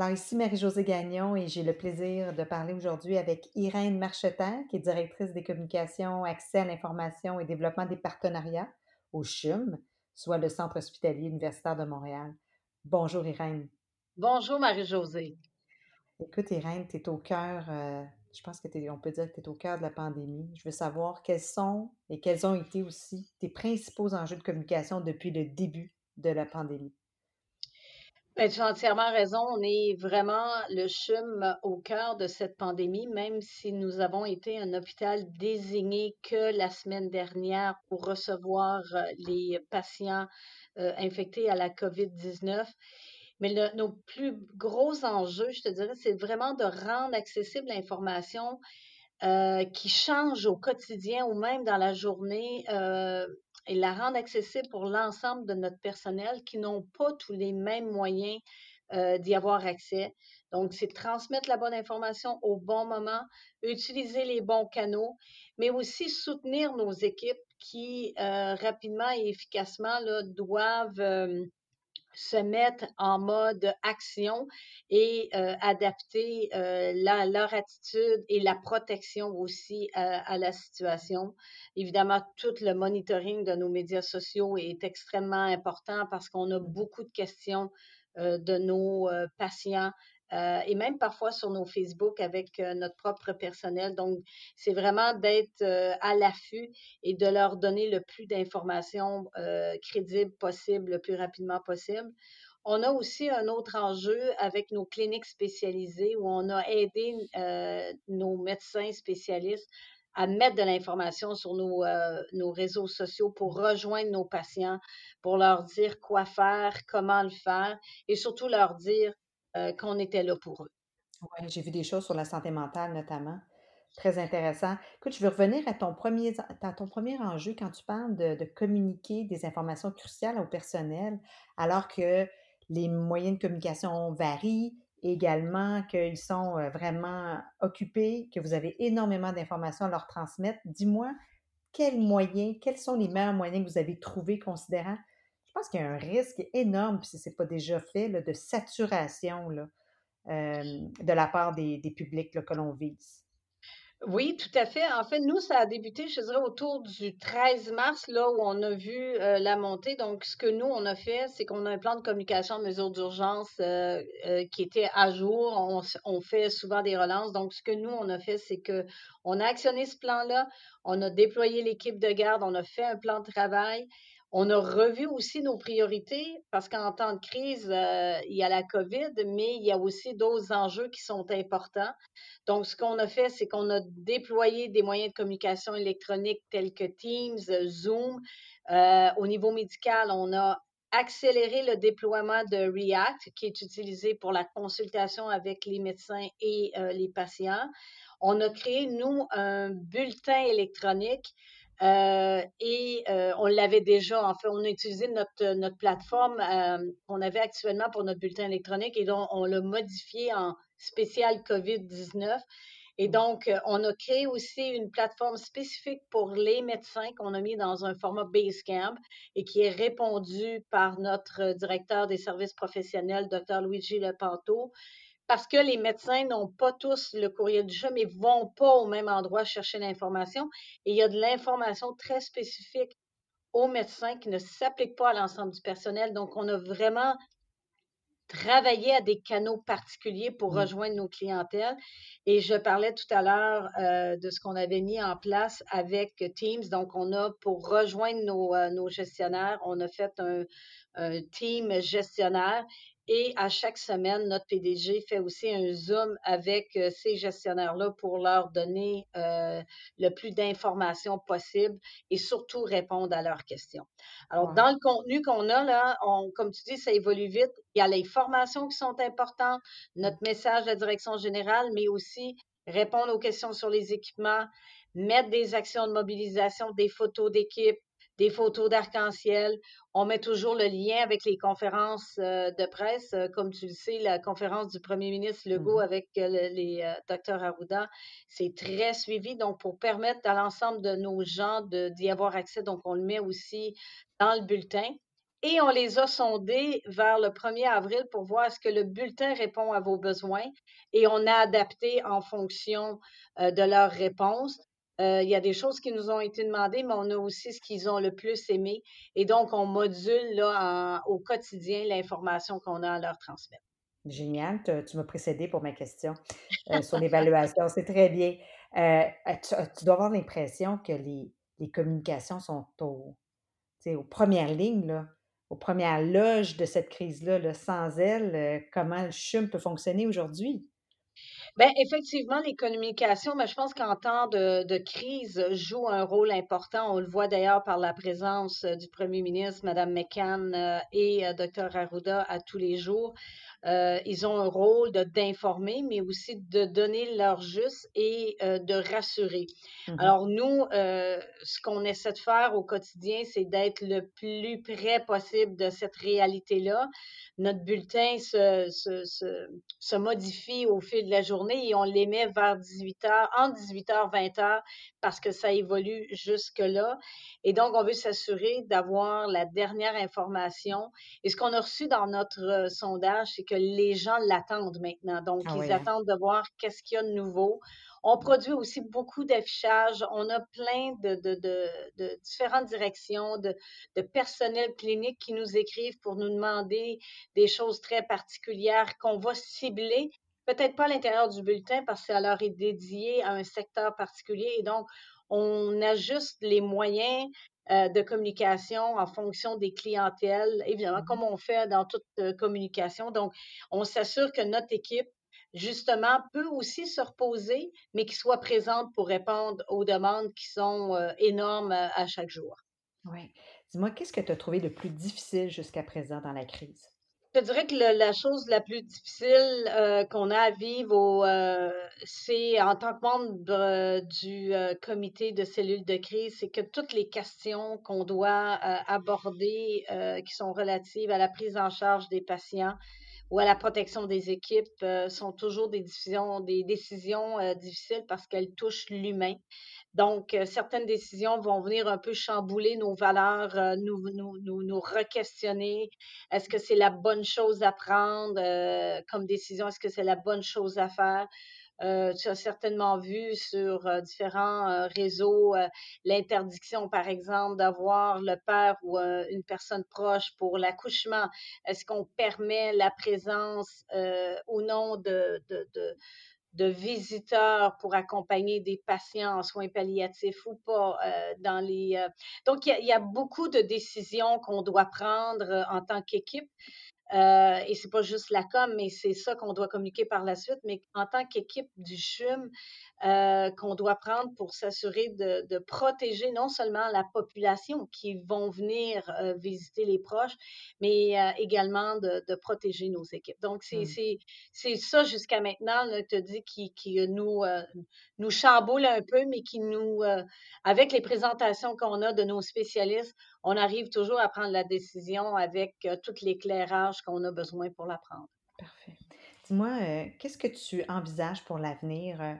Alors ici Marie-Josée Gagnon et j'ai le plaisir de parler aujourd'hui avec Irène Marchetin, qui est directrice des communications, accès à l'information et développement des partenariats au CHUM, soit le Centre hospitalier universitaire de Montréal. Bonjour Irène. Bonjour Marie-Josée. Écoute Irène, tu es au cœur, euh, je pense que on peut dire que tu es au cœur de la pandémie. Je veux savoir quels sont et quels ont été aussi tes principaux enjeux de communication depuis le début de la pandémie. Tu as entièrement raison. On est vraiment le CHUM au cœur de cette pandémie, même si nous avons été un hôpital désigné que la semaine dernière pour recevoir euh, les patients euh, infectés à la COVID-19. Mais nos plus gros enjeux, je te dirais, c'est vraiment de rendre accessible l'information euh, qui change au quotidien ou même dans la journée et la rendre accessible pour l'ensemble de notre personnel qui n'ont pas tous les mêmes moyens euh, d'y avoir accès. Donc, c'est transmettre la bonne information au bon moment, utiliser les bons canaux, mais aussi soutenir nos équipes qui euh, rapidement et efficacement doivent euh, se mettre en mode action et euh, adapter euh, leur attitude et la protection aussi euh, à la situation. Évidemment, tout le monitoring de nos médias sociaux est extrêmement important parce qu'on a beaucoup de questions de nos patients euh, et même parfois sur nos Facebook avec euh, notre propre personnel. Donc, c'est vraiment d'être euh, à l'affût et de leur donner le plus d'informations crédibles possible, le plus rapidement possible. On a aussi un autre enjeu avec nos cliniques spécialisées où on a aidé nos médecins spécialistes à mettre de l'information sur nos, nos, réseaux sociaux pour rejoindre nos patients, pour leur dire quoi faire, comment le faire et surtout leur dire euh, qu'on était là pour eux. Oui, j'ai vu des choses sur la santé mentale notamment. Très intéressant. Écoute, je veux revenir à ton premier, ton premier enjeu quand tu parles de, communiquer des informations cruciales au personnel, alors que les moyens de communication varient, également qu'ils sont euh, vraiment occupés, que vous avez énormément d'informations à leur transmettre. Dis-moi, quels moyens, quels sont les meilleurs moyens que vous avez trouvés considérant pense qu'il y a un risque énorme, si ce n'est pas déjà fait, de saturation là, de la part des, publics que l'on vise. Oui, tout à fait. En fait, nous, ça a débuté, je dirais, autour du 13 mars, là où on a vu la montée. Donc, ce que nous, on a fait, c'est qu'on a un plan de communication en mesure d'urgence qui était à jour. On, on, fait souvent des relances. Donc, ce que nous, on a fait, c'est que on a actionné ce plan-là, on a déployé l'équipe de garde, on a fait un plan de travail. On a revu aussi nos priorités parce qu'en temps de crise, euh, il y a la COVID, mais il y a aussi d'autres enjeux qui sont importants. Donc, ce qu'on a fait, c'est qu'on a déployé des moyens de communication électronique tels que Teams, Zoom. Euh, au niveau médical, on a accéléré le déploiement de React, qui est utilisé pour la consultation avec les médecins et euh, les patients. On a créé, nous, un bulletin électronique euh, et euh, on l'avait déjà, en fait, on a utilisé notre, notre plateforme euh, qu'on avait actuellement pour notre bulletin électronique et donc on l'a modifié en spécial COVID-19. Et donc, on a créé aussi une plateforme spécifique pour les médecins qu'on a mis dans un format Basecamp et qui est répondu par notre directeur des services professionnels, Dr. Luigi Lepanto parce que les médecins n'ont pas tous le courrier du mais ne vont pas au même endroit chercher l'information. Et il y a de l'information très spécifique aux médecins qui ne s'applique pas à l'ensemble du personnel. Donc, on a vraiment travaillé à des canaux particuliers pour mmh. rejoindre nos clientèles. Et je parlais tout à l'heure euh, de ce qu'on avait mis en place avec Teams. Donc, on a, pour rejoindre nos, euh, gestionnaires, on a fait un, un team gestionnaire et à chaque semaine, notre PDG fait aussi un Zoom avec euh, ces gestionnaires-là pour leur donner euh, le plus d'informations possible et surtout répondre à leurs questions. Alors, dans le contenu qu'on a là, on, comme tu dis, ça évolue vite. Il y a les formations qui sont importantes, notre message de la direction générale, mais aussi répondre aux questions sur les équipements, mettre des actions de mobilisation, des photos d'équipe, des photos d'arc-en-ciel. On met toujours le lien avec les conférences euh, de presse. Euh, comme tu le sais, la conférence du premier ministre Legault mm-hmm. avec euh, les docteurs Arruda, c'est très suivi. Donc, pour permettre à l'ensemble de nos gens d'y avoir accès, donc on le met aussi dans le bulletin. Et on les a sondés vers le 1er avril pour voir est-ce que le bulletin répond à vos besoins et on a adapté en fonction de leurs réponses. Euh, il y a des choses qui nous ont été demandées, mais on a aussi ce qu'ils ont le plus aimé. Et donc, on module là, au quotidien l'information qu'on a à leur transmettre. Génial. Tu, m'as précédé pour ma question euh, sur l'évaluation. C'est très bien. Euh, tu, dois avoir l'impression que les, communications sont au, aux premières lignes, là, aux premières loges de cette crise-là. Là. Sans elles, comment le CHUM peut fonctionner aujourd'hui? Bien, effectivement, les communications, mais je pense qu'en temps de, crise, jouent un rôle important. On le voit d'ailleurs par la présence euh, du premier ministre, Mme McCann euh, et euh, Dr. Arruda à tous les jours. ils ont un rôle d'informer, mais aussi de donner leur juste et de rassurer. Mmh Alors nous, ce qu'on essaie de faire au quotidien, c'est d'être le plus près possible de cette réalité-là. Notre bulletin se, se, se, se modifie au fil de la journée et on les met vers 18 h, entre 18 h 20 h parce que ça évolue jusque-là. Et donc, on veut s'assurer d'avoir la dernière information. Et ce qu'on a reçu dans notre euh, sondage, c'est que les gens l'attendent maintenant. Donc, ah ils hein. attendent de voir qu'est-ce qu'il y a de nouveau. On produit aussi beaucoup d'affichages. On a plein de, de, de, différentes directions, de, de personnel clinique qui nous écrivent pour nous demander des choses très particulières qu'on va cibler peut-être pas à l'intérieur du bulletin parce que leur est dédié à un secteur particulier. Et donc, on ajuste les moyens euh, de communication en fonction des clientèles, évidemment, mmh comme on fait dans toute euh, communication. Donc, on s'assure que notre équipe, justement, peut aussi se reposer, mais qu'il soit présente pour répondre aux demandes qui sont euh, énormes à chaque jour. Oui. Dis-moi, qu'est-ce que tu as trouvé de plus difficile jusqu'à présent dans la crise? Je dirais que la chose la plus difficile euh, qu'on a à vivre, euh, c'est en tant que membre euh, du comité de cellules de crise, c'est que toutes les questions qu'on doit aborder qui sont relatives à la prise en charge des patients ou à la protection des équipes sont toujours des décisions, difficiles parce qu'elles touchent l'humain. Donc, euh, certaines décisions vont venir un peu chambouler nos valeurs, euh, nous, nous, nous, nous re-questionner. Est-ce que c'est la bonne chose à prendre euh, comme décision? Est-ce que c'est la bonne chose à faire? tu as certainement vu sur différents réseaux l'interdiction, par exemple, d'avoir le père ou une personne proche pour l'accouchement. Est-ce qu'on permet la présence ou non de, de, de visiteurs pour accompagner des patients en soins palliatifs ou pas euh, dans les euh, donc il y, a beaucoup de décisions qu'on doit prendre euh, en tant qu'équipe euh, et c'est pas juste la com, mais c'est ça qu'on doit communiquer par la suite. Mais en tant qu'équipe du CHUM, euh, qu'on doit prendre pour s'assurer de, de, protéger non seulement la population qui vont venir euh, visiter les proches, mais euh, également de, de, protéger nos équipes. Donc, c'est mmh. c'est ça jusqu'à maintenant, là, te dis, qui, qui nous, nous chamboule un peu, mais qui nous, avec les présentations qu'on a de nos spécialistes, on arrive toujours à prendre la décision avec tout l'éclairage qu'on a besoin pour la prendre. Parfait. Dis-moi, qu'est-ce que tu envisages pour l'avenir?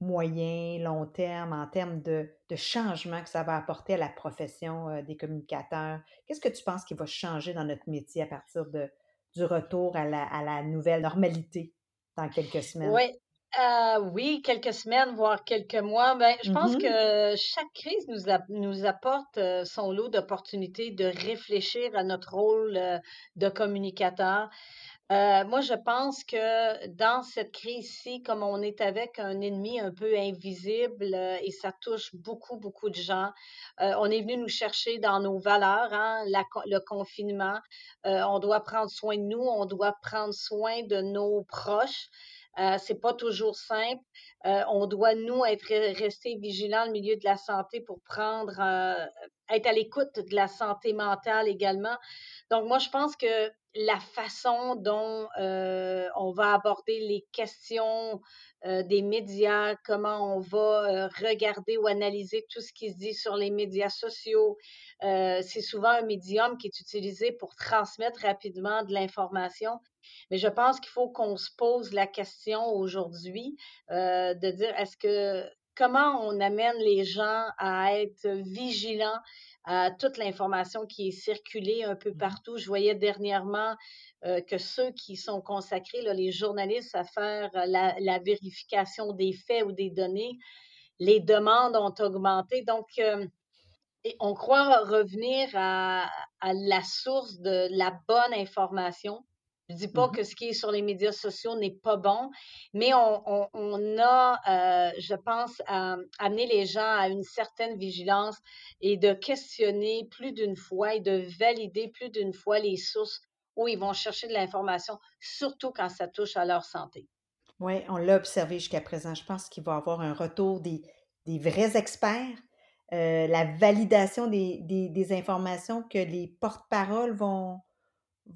moyen, long terme, en termes de, de, changement que ça va apporter à la profession euh, des communicateurs? Qu'est-ce que tu penses qui va changer dans notre métier à partir de, du retour à la, à la nouvelle normalité dans quelques semaines? Oui. Euh, oui, quelques semaines, voire quelques mois. Ben, je pense mm-hmm. que chaque crise nous, nous apporte euh, son lot d'opportunités de réfléchir à notre rôle de communicateur. Euh, moi, je pense que dans cette crise-ci, comme on est avec un ennemi un peu invisible euh, et ça touche beaucoup, beaucoup de gens, euh, on est venu nous chercher dans nos valeurs, hein, le confinement. on doit prendre soin de nous, on doit prendre soin de nos proches. C'est pas toujours simple. on doit, nous, être restés vigilants au milieu de la santé pour prendre, être à l'écoute de la santé mentale également. Donc, moi, je pense que la façon dont euh, on va aborder les questions euh, des médias, comment on va euh, regarder ou analyser tout ce qui se dit sur les médias sociaux. c'est souvent un médium qui est utilisé pour transmettre rapidement de l'information. Mais je pense qu'il faut qu'on se pose la question aujourd'hui de dire est-ce que comment on amène les gens à être vigilants à toute l'information qui est circulée un peu mmh partout. Je voyais dernièrement euh, que ceux qui sont consacrés, les journalistes, à faire euh, la, vérification des faits ou des données, les demandes ont augmenté. Donc, euh, on croit revenir à, la source de la bonne information. Je ne dis pas mmh que ce qui est sur les médias sociaux n'est pas bon, mais on, a, euh, je pense, amené les gens à une certaine vigilance et de questionner plus d'une fois et de valider plus d'une fois les sources où ils vont chercher de l'information, surtout quand ça touche à leur santé. Oui, on l'a observé jusqu'à présent. Je pense qu'il va y avoir un retour des, vrais experts, euh, la validation des, des, informations que les porte-paroles vont,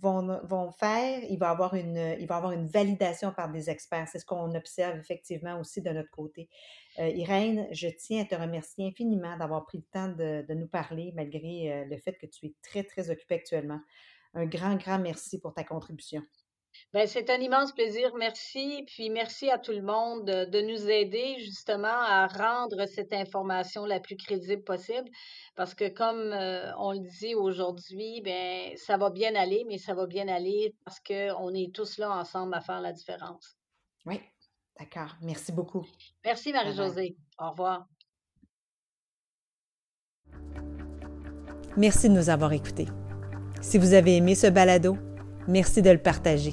vont, faire, il va, avoir une, il va avoir une validation par des experts. C'est ce qu'on observe effectivement aussi de notre côté. Euh, Irène, je tiens à te remercier infiniment d'avoir pris le temps de, nous parler malgré euh, le fait que tu es très, très occupée actuellement. Un grand, grand merci pour ta contribution. Ben, c'est un immense plaisir. Merci. Puis merci à tout le monde de, nous aider justement à rendre cette information la plus crédible possible. Parce que comme euh, on le dit aujourd'hui, ben, ça va bien aller, mais ça va bien aller parce qu'on est tous là ensemble à faire la différence. Oui, d'accord. Merci beaucoup. Merci Marie-Josée. Au revoir. Merci de nous avoir écoutés. Si vous avez aimé ce balado, merci de le partager.